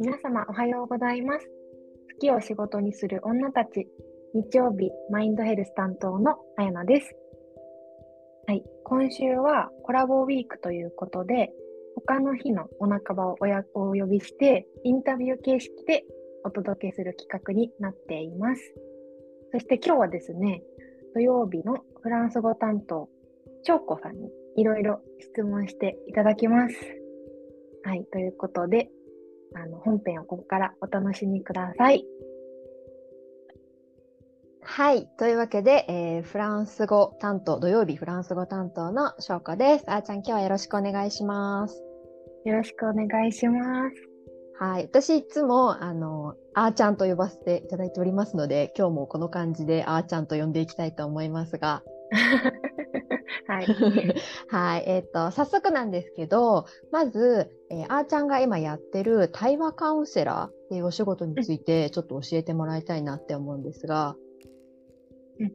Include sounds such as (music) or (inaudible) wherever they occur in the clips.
皆様おはようございます。好きを仕事にする女たち、日曜日マインドヘルス担当のあやなです。はい、今週はコラボウィークということで、他の日のお仲間をお呼びして、インタビュー形式でお届けする企画になっています。そして今日はですね、土曜日のフランス語担当、翔子さんにいろいろ質問していただきます。はい、ということで、あの本編をここからお楽しみください。はい。というわけで、えー、フランス語担当、土曜日フランス語担当の翔子です。あーちゃん、今日はよろしくお願いします。よろしくお願いします。はい。私、いつも、あの、あーちゃんと呼ばせていただいておりますので、今日もこの感じであーちゃんと呼んでいきたいと思いますが。(laughs) はい。(laughs) はい。えっ、ー、と、早速なんですけど、まず、えー、あーちゃんが今やってる対話カウンセラーっていうお仕事について、ちょっと教えてもらいたいなって思うんですが。うん。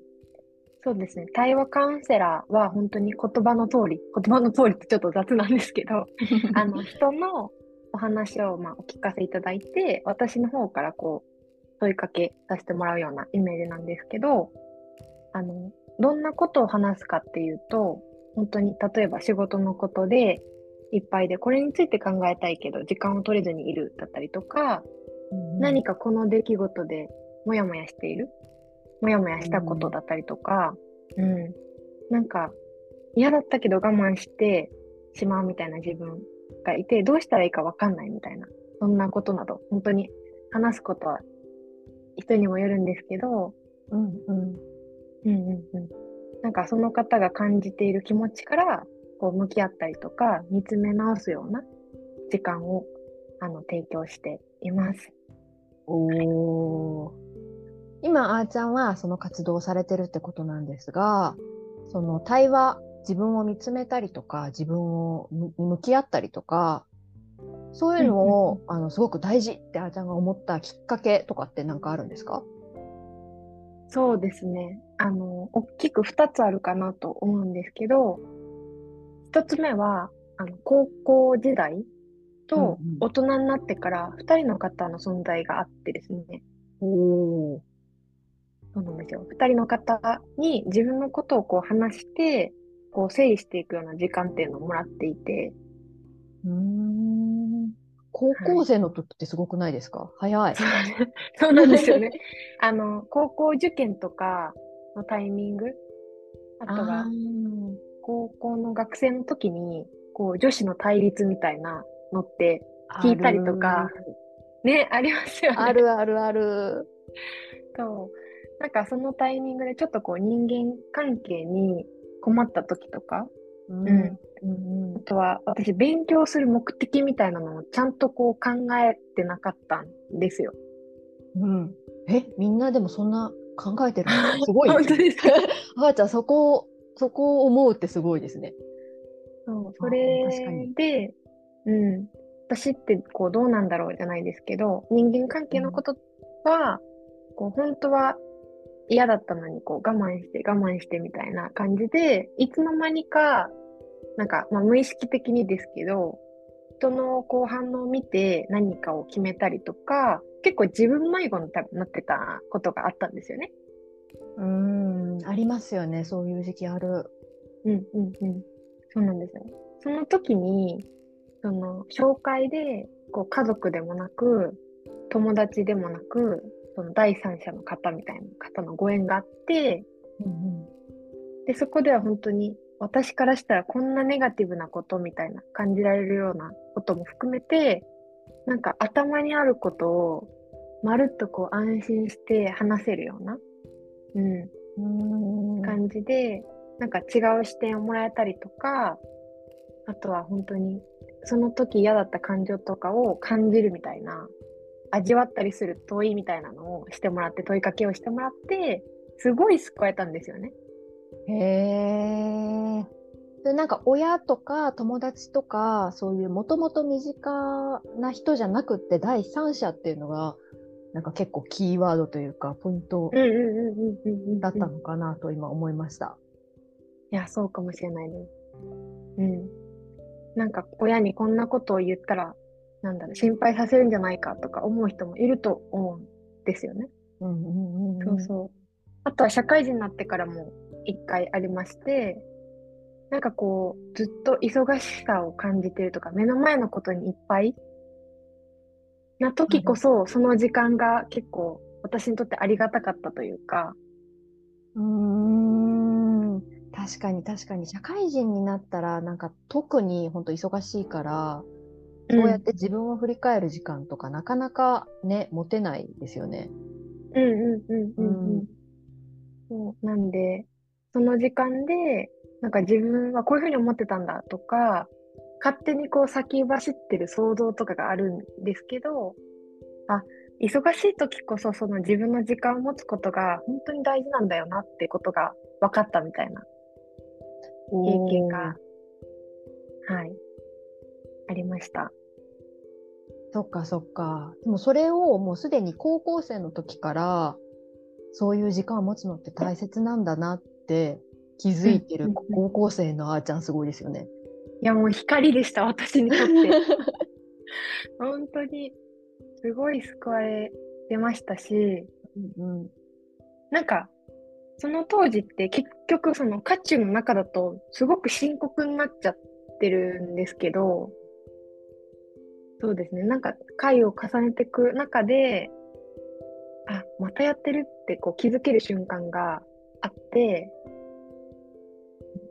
そうですね。対話カウンセラーは本当に言葉の通り、言葉の通りってちょっと雑なんですけど、(laughs) あの、人のお話をまあお聞かせいただいて、私の方からこう、問いかけさせてもらうようなイメージなんですけど、あの、どんなことを話すかっていうと、本当に例えば仕事のことでいっぱいで、これについて考えたいけど、時間を取れずにいるだったりとか、うん、何かこの出来事でもやもやしている、もやもやしたことだったりとか、うん、うん、なんか嫌だったけど我慢してしまうみたいな自分がいて、どうしたらいいかわかんないみたいな、そんなことなど、本当に話すことは人にもよるんですけど、うんうん、うんうんうん。なんかその方が感じている気持ちからこう向き合ったりとか見つめ直すような時間をあの提供しています。お今あーちゃんはその活動をされてるってことなんですがその対話自分を見つめたりとか自分を向き合ったりとかそういうのを、あのすごく大事ってあーちゃんが思ったきっかけとかって何かあるんですか？そうですね。あの、大きく2つあるかなと思うんですけど、1つ目は、あの、高校時代と大人になってから2人の方の存在があってですね。うん、おそうなんですよ。2人の方に自分のことをこう話して、こう整理していくような時間っていうのをもらっていて。うん高校生の時ってすごくないですか、はい、早い。そうなんですよね。あの、高校受験とかのタイミング、あとは、高校の学生の時に、こう、女子の対立みたいなのって聞いたりとか、ね、ありますよね。あるあるある。そう。なんかそのタイミングでちょっとこう人間関係に困った時とか、うん。うん、あとは、私、勉強する目的みたいなのをちゃんとこう考えてなかったんですよ。うん。え、みんなでもそんな考えてるの (laughs) すごい。本当ですか？(laughs) あーちゃん、そこを、そこを思うってすごいですね。そう、それで、うん。私ってこうどうなんだろうじゃないですけど、人間関係のことは、うん、こう本当は嫌だったのにこう我慢して我慢してみたいな感じで、いつの間にか、なんか、まあ、無意識的にですけど、人のこう反応を見て何かを決めたりとか、結構自分迷子になってたことがあったんですよね。うん、ありますよね、そういう時期ある。うんうんうん。そうなんですよ。その時に、その、紹介で、こう、家族でもなく、友達でもなく、その第三者の方みたいな方のご縁があって、うんうん、で、そこでは本当に私からしたらこんなネガティブなことみたいな感じられるようなことも含めて、なんか頭にあることをまるっとこう安心して話せるような、うん、うん感じで、なんか違う視点をもらえたりとか、あとは本当にその時嫌だった感情とかを感じるみたいな味わったりする問いみたいなのをしてもらって、問いかけをしてもらって、すごい救えたんですよね。へえ。でなんか親とか友達とかそういうもともと身近な人じゃなくって第三者っていうのがなんか結構キーワードというかポイントだったのかなと今思いました。いやそうかもしれないです。うん。なんか親にこんなことを言ったらなんだろう、心配させるんじゃないかとか思う人もいると思うんですよね。うんうんうんそうそう。あとは社会人になってからも一回ありまして、なんかこう、ずっと忙しさを感じてるとか、目の前のことにいっぱいな時こそ、その時間が結構私にとってありがたかったというか、うーん。確かに確かに。社会人になったらなんか特に本当忙しいから、そうやって自分を振り返る時間とかなかなかね持てないですよね。うんうんうんうんううんん。そうなんで、その時間で、なんか自分はこういうふうに思ってたんだとか、勝手にこう先走ってる想像とかがあるんですけど、あ、忙しい時こそその自分の時間を持つことが本当に大事なんだよなってことが分かったみたいな経験が、はい、ありました。そっかそっか。でもそれをもうすでに高校生の時からそういう時間を持つのって大切なんだなって気づいてる高校生のあーちゃんすごいですよね。いや、もう光でした、私にとって。(laughs) 本当に、すごい救われてましたし、うんうんなんか、その当時って結局その渦中の中だとすごく深刻になっちゃってるんですけど、そうですね、なんか回を重ねていく中で、あ、またやってるってこう気づける瞬間があって、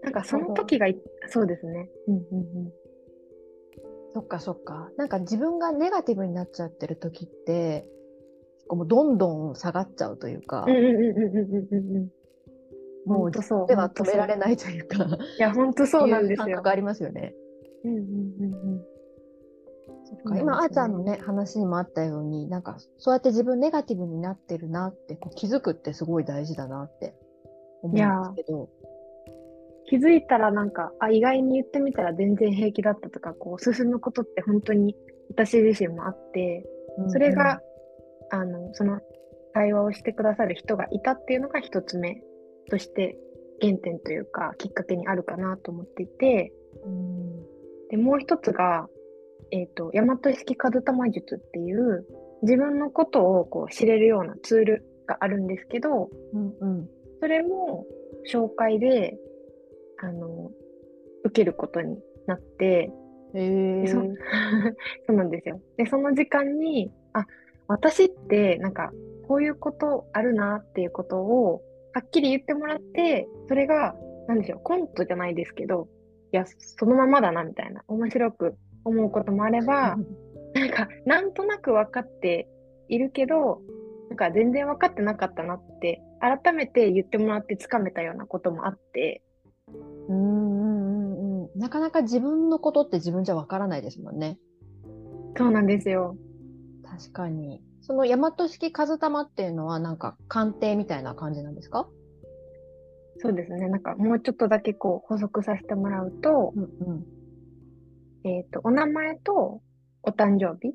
なんかその時がい、そうですね。うんうんうん。そっかそっか。なんか自分がネガティブになっちゃってる時って、こうもうどんどん下がっちゃうというか、うんうんうんうんうん。もう。では止められないというか、いや、本当そうなんですよ感覚。ありますよね。うんうんうんうん。そっか今、あーちゃんのね、話にもあったように、なんか、そうやって自分ネガティブになってるなってこう気づくってすごい大事だなって思うんですけど。気づいたらなんか、あ、意外に言ってみたら全然平気だったとか、こう、進むことって本当に私自身もあって、それが、あの、その対話をしてくださる人がいたっていうのが一つ目として原点というか、きっかけにあるかなと思っていて、うん、で、もう一つが、えっ、と、大和式数玉術っていう、自分のことをこう知れるようなツールがあるんですけど、うんうん。それも紹介で、あの、受けることになって、へえでそ (laughs) そうなんですよ。で、その時間に、あ、私って、なんか、こういうことあるなっていうことを、はっきり言ってもらって、それが、なんでしょう、コントじゃないですけど、いや、そのままだな、みたいな、面白く思うこともあれば、(laughs) なんか、なんとなく分かっているけど、なんか全然分かってなかったなって、改めて言ってもらってつかめたようなこともあって、うんうんうんうんなかなか自分のことって自分じゃわからないですもんね。そうなんですよ。確かに。その大和式数玉っていうのはなんか鑑定みたいな感じなんですか？そうですね。なんかもうちょっとだけこう補足させてもらうと、うんうん。えっ、と、お名前とお誕生日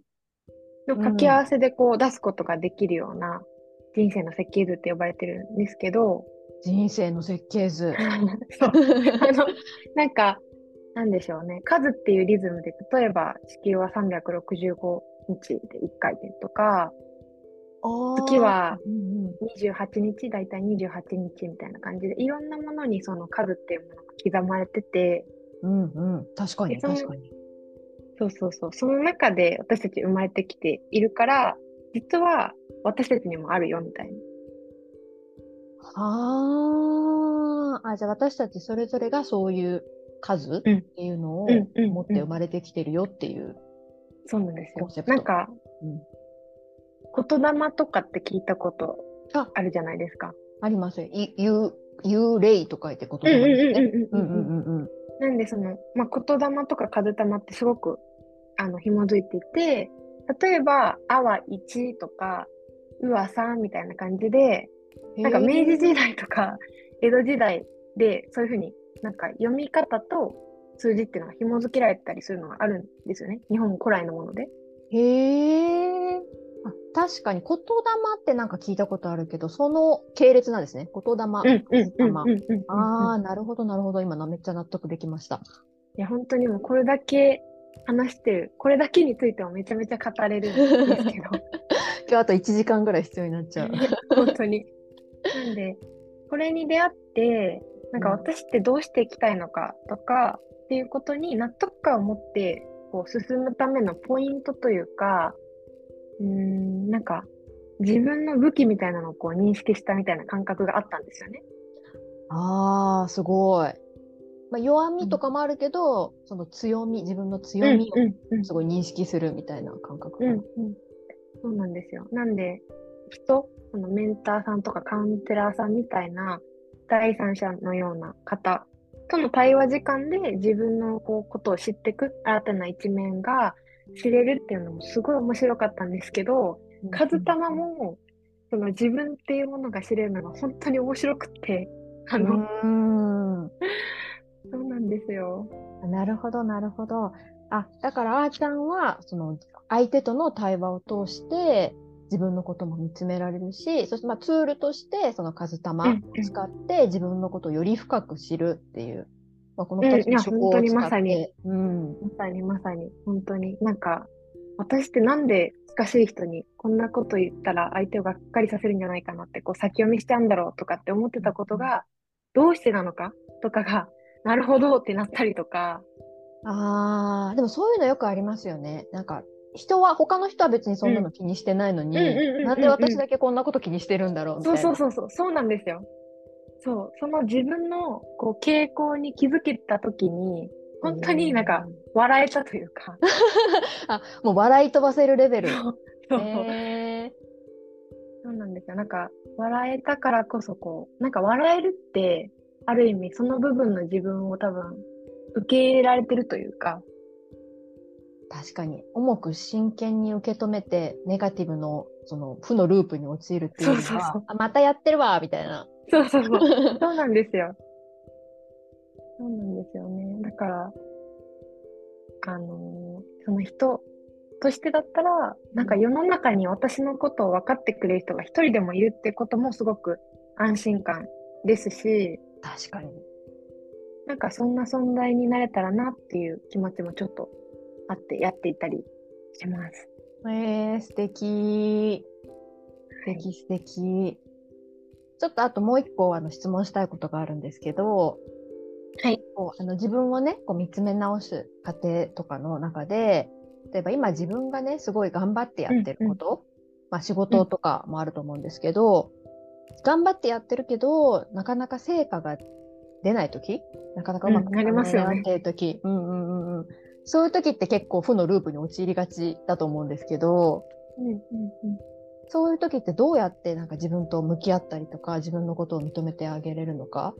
の掛け合わせでこう出すことができるような人生の設計図って呼ばれてるんですけど、人生の設計図。(laughs) そう。あの、なんか、なんでしょうね。数っていうリズムで、例えば地球は365日で1回転とか、月はうんうん28日、だいたい28日みたいな感じで、いろんなものにその数っていうものが刻まれてて、うんうん、確かに確かに。そうそうそう、その中で私たち生まれてきているから、実は私たちにもあるよみたいな。はあ、あ、じゃあ私たちそれぞれがそういう数っうんていうのを持って生まれてきてるよっていう。そうなんですよなんか、うん言霊とかって聞いたことああるじゃないですか。ありますよ。い幽幽霊と書いて言葉なんですね。なんでその、まあ、言霊とか数霊ってすごくあの紐づいていて、例えば、あは1とか、うは3みたいな感じで、なんか明治時代とか (laughs) 江戸時代でそういうふうになんか読み方と数字っていうのが紐づけられたりするのがあるんですよね。日本古来のもので。へえ。あ確かに言霊ってなんか聞いたことあるけど、その系列なんですね。言霊。うんうんうんまうんうん。ああ、なるほど、なるほど。今のめっちゃ納得できました。いや、本当にもうこれだけ話してる、これだけについてもめちゃめちゃ語れるんですけど、(laughs) 今日あと1時間ぐらい必要になっちゃう。(laughs) 本当に。なんで、これに出会って、なんか私ってどうしていきたいのかとかっていうことに納得感を持ってこう進むためのポイントというか、うーん、なんか自分の武器みたいなのをこう認識したみたいな感覚があったんですよね。ああ、すごい。まあ、弱みとかもあるけど、その強み、自分の強みうんうんをすごい認識するみたいな感覚かな。うんうん、そうなんですよ。なんで、人、そのメンターさんとかカウンセラーさんみたいな第三者のような方との対話時間で自分のこうことを知っていく新たな一面が知れるっていうのもすごい面白かったんですけど、カズタマもその自分っていうものが知れるのが本当に面白くって、あうの。そうなんですよ。なるほど、なるほど。あ、だからあーちゃんは、その相手との対話を通して、自分のことも見つめられるし、そしてまあツールとして、その数玉を使って自分のことをより深く知るっていう、まあ、この2つうんいやの手法を本当に使って、まさに。うん、まさにまさに、本当に。なんか、私ってなんで近しい人にこんなこと言ったら相手をがっかりさせるんじゃないかなって、こう先読みしちゃうんだろうとかって思ってたことが、どうしてなのかとかが、(laughs) なるほどってなったりとか、ああ、でもそういうのよくありますよね。なんか、人は、他の人は別にそんなの気にしてないのに、なんで私だけこんなこと気にしてるんだろうみたそいうな。そうそうそう、そうなんですよ。そう、その自分のこう傾向に気づけたときに、本当になんか笑えたというか、(laughs) あ、もう笑い飛ばせるレベル。そうそうへそうなんですよ。なんか、笑えたからこそ、こう、なんか笑えるって、ある意味、その部分の自分を多分、受け入れられてるというか、確かに重く真剣に受け止めてネガティブのその負のループに陥るっていうよりはそうそうそうあまたやってるわみたいな。そうそうそう、(laughs) そうなんですよ。そうなんですよね。だから、あのーその人としてだったら、なんか世の中に私のことを分かってくれる人が一人でもいるってこともすごく安心感ですし、確かに。なんかそんな存在になれたらなっていう気持ちもちょっとあってやっていたりします。えー、素敵。素敵素敵。ちょっとあともう一個あの質問したいことがあるんですけど、はい。こうあの自分をねこう見つめ直す過程とかの中で例えば今自分がねすごい頑張ってやってること、まあ、仕事とかもあると思うんですけど、頑張ってやってるけどなかなか成果が出ない時なかなかうまくうんなりますよねなってる時、うんうんうんうんそういう時って結構負のループに陥りがちだと思うんですけどうんうんうん。そういう時ってどうやってなんか自分と向き合ったりとか自分のことを認めてあげれるのか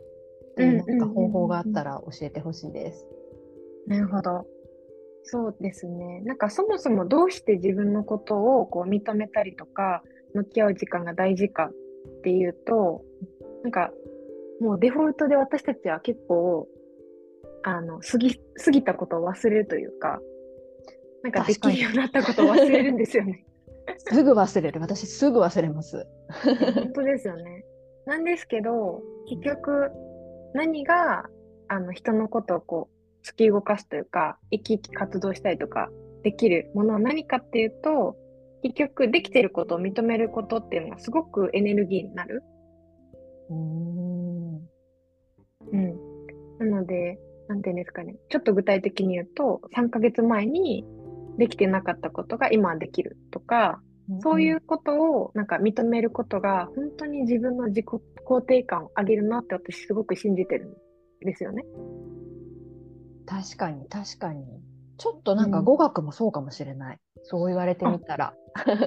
っていうなんか方法があったら教えてほしいです。なるほど。そうですね。なんかそもそもどうして自分のことをこう認めたりとか、向き合う時間が大事かっていうと、なんかもうデフォルトで私たちは結構、あの、過ぎ、過ぎたことを忘れるというか、なんかできるようになったことを忘れるんですよね。(laughs) すぐ忘れる。私すぐ忘れます。本当ですよね。なんですけど、結局、何が、あの、人のことをこう、突き動かすというか、生き生き活動したりとか、できるものは何かっていうと、結局、できてることを認めることっていうのがすごくエネルギーになる。うーんうん。なので、なんていうんですかね。ちょっと具体的に言うと、3ヶ月前にできてなかったことが今はできるとか、そういうことをなんか認めることが本当に自分の自己肯定感を上げるなって私すごく信じてるんですよね。確かに確かに。ちょっとなんかうん語学もそうかもしれない。そう言われてみたら。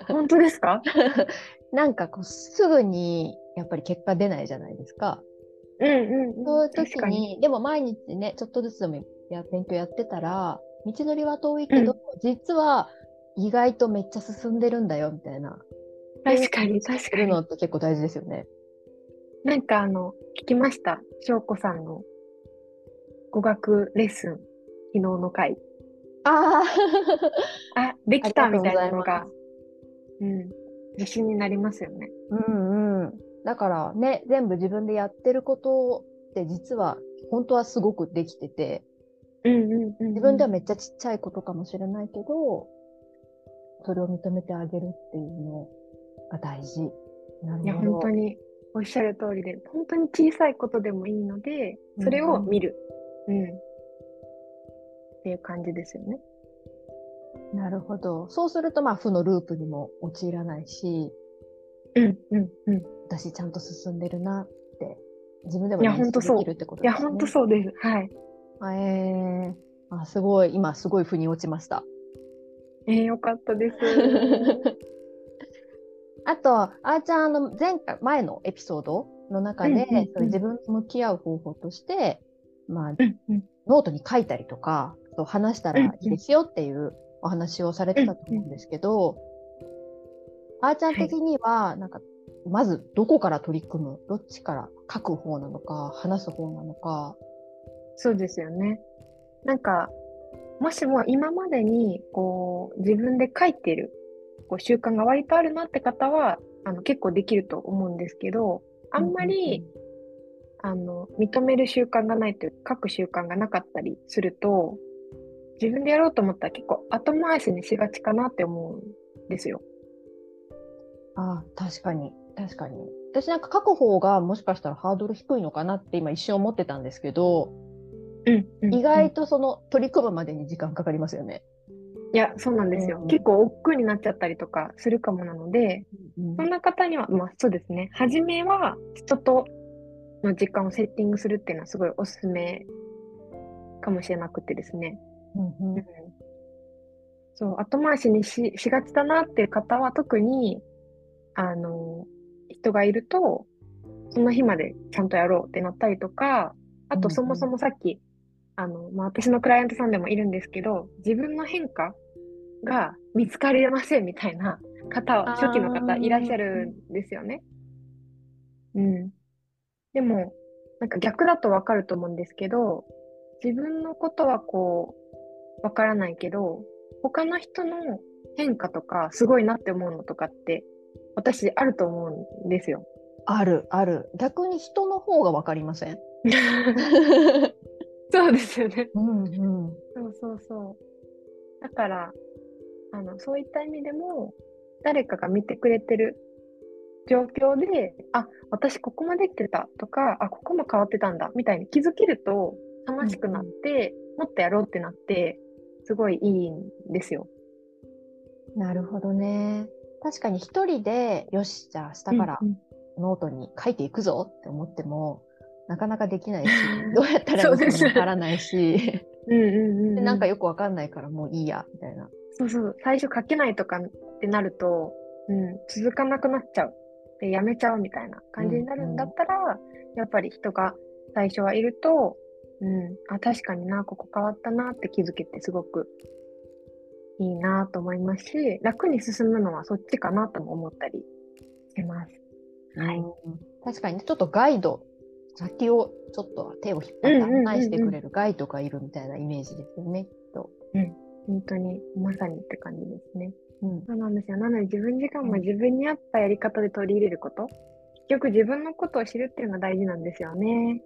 本当ですか？(laughs) なんかこうすぐにやっぱり結果出ないじゃないですか。うんうんうん。そういう時に。に、でも毎日ね、ちょっとずつでもや勉強やってたら、道のりは遠いけど、実は意外とめっちゃ進んでるんだよみたいな。確かに確かに。のって結構大事ですよね。なんかあの、聞きました？翔子さんの語学レッスン、昨日の回。ああ (laughs) あ、できたみたいなのがうん、自信になりますよね。うんうん。だからね、全部自分でやってることって実は本当はすごくできてて、うんうんうんうん。自分ではめっちゃちっちゃいことかもしれないけど、それを認めてあげるっていうのが大事。いや。本当におっしゃる通りで、本当に小さいことでもいいので、それを見る。うん。っていう感じですよね。なるほど。そうすると、まあ、負のループにも陥らないし、うんうんうん。私ちゃんと進んでるなって、自分でもいや認識ほんとそうできるってこといや、ですね。本当そうです。はい。えー、あ、すごい、今すごい腑に落ちました。えー、よかったです。(laughs) あと、あーちゃん、あの、前回、前のエピソードの中で、うんうんうんその自分と向き合う方法として、まあ、うんうんノートに書いたりとか、そう話したらいいですよっていうお話をされてたと思うんですけど、あーちゃん的には、なんか、まずどこから取り組む？どっちから書く方なのか、話す方なのか。そうですよね。なんか、もしも今までに、こう、自分で書いてる、こう、習慣が割とあるなって方は、あの、結構できると思うんですけど、あんまり、あの、認める習慣がないというか、書く習慣がなかったりすると、自分でやろうと思ったら結構後回しにしがちかなって思うんですよ。ああ、確かに、確かに。私なんか書く方がもしかしたらハードル低いのかなって今一瞬思ってたんですけど、うん、うん意外とその取り組むまでに時間かかりますよね。いや、そうなんですよ。うん結構億劫になっちゃったりとかするかもなので、そんな方には、まあそうですね。初めは人との時間をセッティングするっていうのはすごいおすすめかもしれなくてですね。うんうんそう、後回しにし、しがちだなっていう方は特に、あの、人がいると、その日までちゃんとやろうってなったりとか、あとそもそもさっき、あの、まあ、私のクライアントさんでもいるんですけど、自分の変化が見つかりませんみたいな方初期の方いらっしゃるんですよね。うん。でも、なんか逆だとわかると思うんですけど、自分のことはこう、わからないけど、他の人の変化とか、すごいなって思うのとかって、私あると思うんですよ。ある、ある。逆に人の方がわかりません？(laughs) そうですよね。うんうん。そうそうそう。だから、あの、そういった意味でも、誰かが見てくれてる状況で、あ、私ここまで来てたとか、あ、ここも変わってたんだ、みたいに気づけると楽しくなって、もっとやろうってなって、すごいいいんですよ。なるほどね。確かに一人で、よし、じゃあ明日からうんうんノートに書いていくぞって思っても、なかなかできないし、(laughs) どうやったらいいのかわからないし、うんうんうんうんでなんかよくわかんないからもういいや、みたいな。そうそう、最初書けないとかってなると、うん、続かなくなっちゃう。で、やめちゃうみたいな感じになるんだったら、やっぱり人が最初はいると、うん、あ、確かにな、ここ変わったなって気づけてすごくいいなと思いますし、楽に進むのはそっちかなとも思ったりしてます。はいうん確かにねちょっとガイド、先をちょっと手を引っ張ってうんうんうんうん案内してくれるガイドがいるみたいなイメージですよね、きっと。本当に、まさにって感じですね。うんそうなんですよ。なので自分時間もうん自分に合ったやり方で取り入れること。結局自分のことを知るっていうのが大事なんですよね。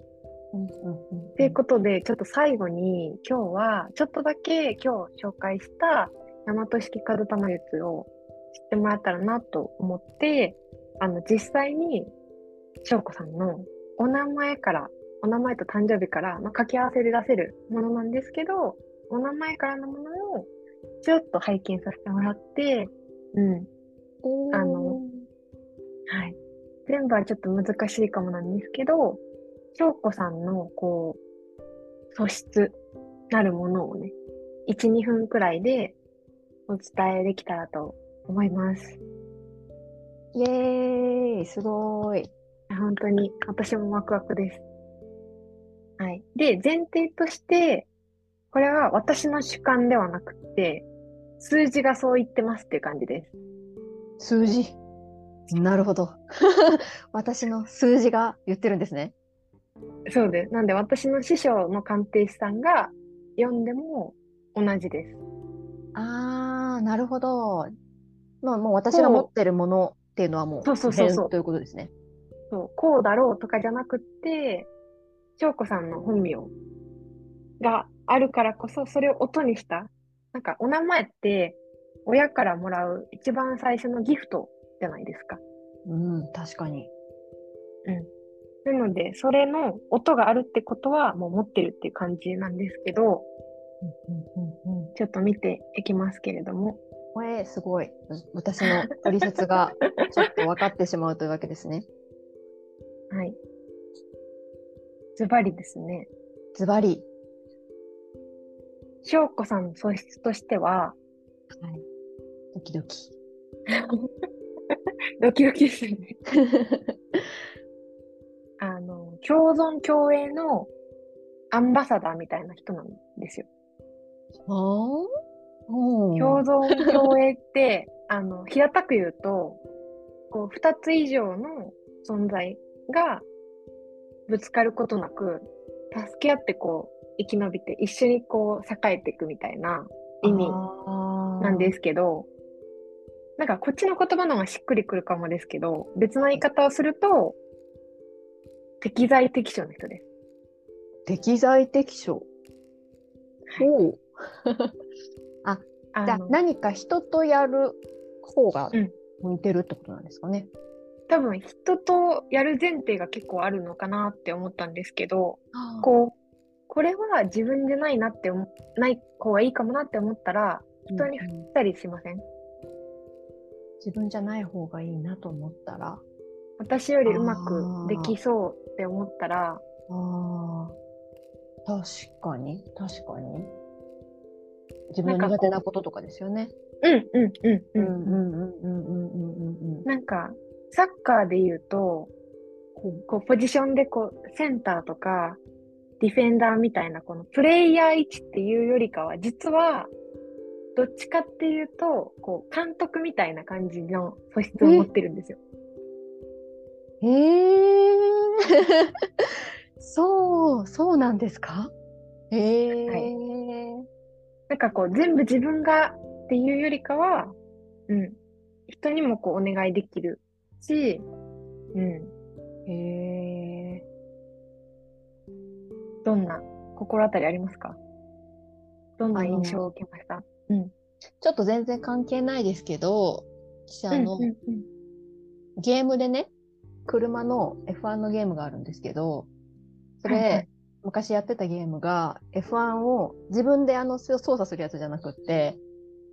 うんうんうんということで、ちょっと最後に今日はちょっとだけ今日紹介した大和式門玉術を知ってもらったらなと思って、あの実際に翔子さんのお名前から、お名前と誕生日から、まあ、掛け合わせで出せるものなんですけど、お名前からのものをちょっと拝見させてもらって、うん、あのはい。全部はちょっと難しいかもなんですけど、翔子さんの、こう、素質なるものをね、1、2分くらいでお伝えできたらと思います。イエーイ、すごーい。本当に、私もワクワクです。はい。で、前提として、これは私の主観ではなくて、数字がそう言ってますっていう感じです。数字。なるほど。(laughs) 私の数字が言ってるんですね。そうです。なんで私の師匠の鑑定士さんが読んでも同じです。あー、なるほど。まあもう私が持ってるものっていうのはもうそうそうそうそう変ということですね。そう、こうだろうとかじゃなくって、翔子さんの本名があるからこそ、それを音にした。なんか、お名前って、親からもらう一番最初のギフトじゃないですか。うん、確かに。なので、それの音があるってことは、もう持ってるっていう感じなんですけど、うんうんうんうんちょっと見ていきますけれども。これすごい。私の取説がちょっと分かってしまうというわけですね。はい。ズバリですね。ズバリ。翔子さんの素質としては、はい。ドキドキ。(laughs) ドキドキですね。(laughs) あの、共存共栄のアンバサダーみたいな人なんですよ。共存共栄って、(laughs) あの、平たく言うと、こう、二つ以上の存在がぶつかることなく、助け合ってこう、生き延びて、一緒にこう、栄えていくみたいな意味なんですけど、なんかこっちの言葉の方がしっくりくるかもですけど、別の言い方をすると、適材適所の人です。適材適所。はい (laughs) ほう。じゃあ何か人とやる方がうん向いてるってことなんですかね。多分人とやる前提が結構あるのかなって思ったんですけど、こう、これは自分じゃないなって思、ない方がいいかもなって思ったら、人に振うんうんったりしません？自分じゃない方がいいなと思ったら？私よりうまくできそうって思ったら、ああ、確かに、確かに。自分の苦手なこととかですよね。うんうんうんうんん。ううんうんうんうんうんうんなんか、サッカーで言うと、こう、ポジションでこう、センターとか、ディフェンダーみたいな、このプレイヤー位置っていうよりかは、実は、どっちかっていうと、こう、監督みたいな感じの素質を持ってるんですよ。え。(laughs) そう、そうなんですか？へえ。はいなんかこう、全部自分がっていうよりかは、うん、人にもこう、お願いできるし、うん、へえ。どんな心当たりありますか？どんな印象を受けました？ちょっと全然関係ないですけど、私あの、うんうんうん。ゲームでね、車の F1 のゲームがあるんですけど、それ、はいはい昔やってたゲームが F1 を自分であの操作するやつじゃなくって、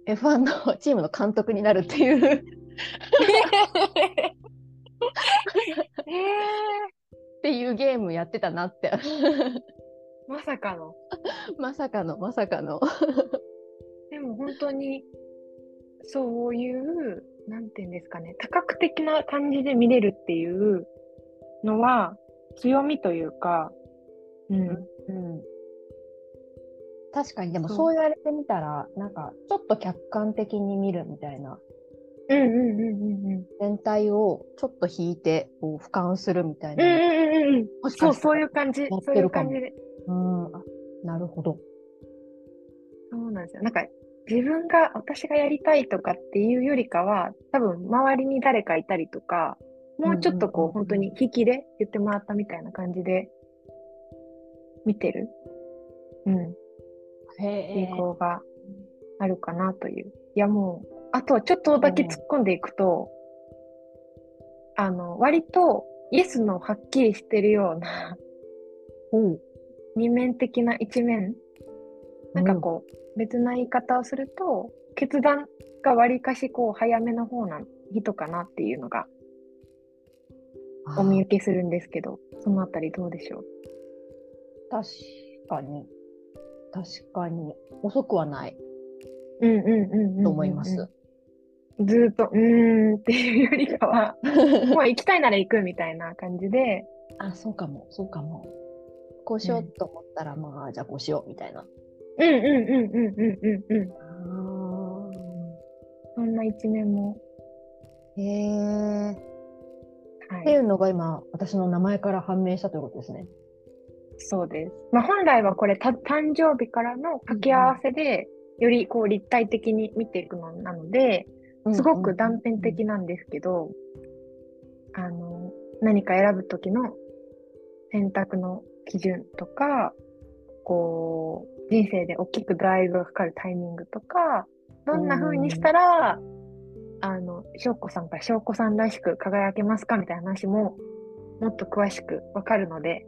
F1 の (laughs) チームの監督になるっていうえー、っていうゲームやってたなって。まさかの。(laughs) まさかの、まさかの。でも本当に、そういう、なんていうんですかね、多角的な感じで見れるっていうのは、強みというか、うん、うん確かに、でもそう言われてみたら、なんかちょっと客観的に見るみたいな、うんうんうんうんうん。全体をちょっと引いてこう俯瞰するみたいうんうんな。うんうん。そう、そういう感じ。そういう感じで。うん、あなるほど。そうなんですよ。なんか、自分が、私がやりたいとかっていうよりかは、多分、周りに誰かいたりとか、もうちょっとこう、うんうんうんうん本当に引きで言ってもらったみたいな感じで、見てる。うん。へ傾向があるかなという。いやもう、あとちょっとだけ突っ込んでいくと、あの、割とイエスのはっきりしてるようなお二面的な一面、なんかこう、別な言い方をすると、決断が割かしこう早めの方な人かなっていうのがうん、お見あ受けするんですけど、そのあたりどうでしょう確かに、確かに、遅くはないうんうんうんうんうんと思います。ずーっと、うーんっていうよりかは、(laughs) もう行きたいなら行くみたいな感じで、あ、そうかも、そうかも。こうしようと思ったら、まあ、じゃあこうしようみたいな。うんうんうんうんうんうんうん。あそんな一面も。へえ。はい。っていうのが今、私の名前から判明したということですね。そうです。まあ本来はこれた誕生日からの掛け合わせで、よりこう立体的に見ていくのなので、すごく断片的なんですけど、あの、何か選ぶときの選択の基準とか、こう、人生で大きくドライブがかかるタイミングとか、どんな風にしたら、あの、翔子さんから翔子さんらしく輝けますかみたいな話も、もっと詳しくわかるので、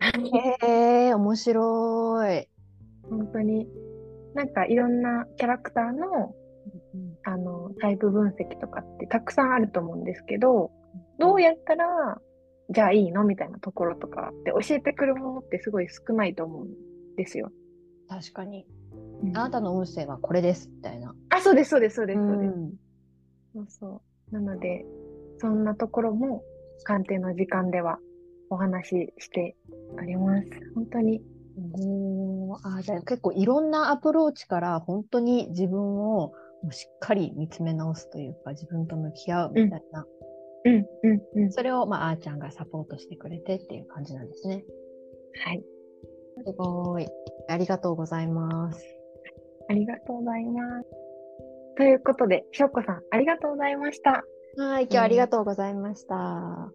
へえ、面白い。本当に、なんかいろんなキャラクターの、あの、タイプ分析とかってたくさんあると思うんですけど、どうやったら、じゃあいいのみたいなところとかって教えてくるものってすごい少ないと思うんですよ。確かに。うんあなたの音声はこれですみたいな。あ、そうです、そうです、そうです、そうです。んそうそう。なので、そんなところも鑑定の時間ではお話ししております。本当に。おーあじゃあ結構いろんなアプローチから本当に自分をもうしっかり見つめ直すというか自分と向き合うみたいな、うん、うん、うん。それをまああーちゃんがサポートしてくれてっていう感じなんですね。はい。すごい。ありがとうございます。ありがとうございます。ということで、しょうこさん、ありがとうございました。はい、今日はありがとうございました。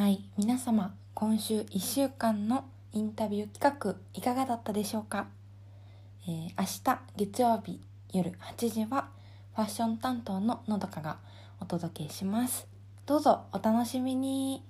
はい、皆様、今週1週間のインタビュー企画いかがだったでしょうか、えー明日月曜日夜8時はファッション担当ののどかがお届けします。どうぞお楽しみに。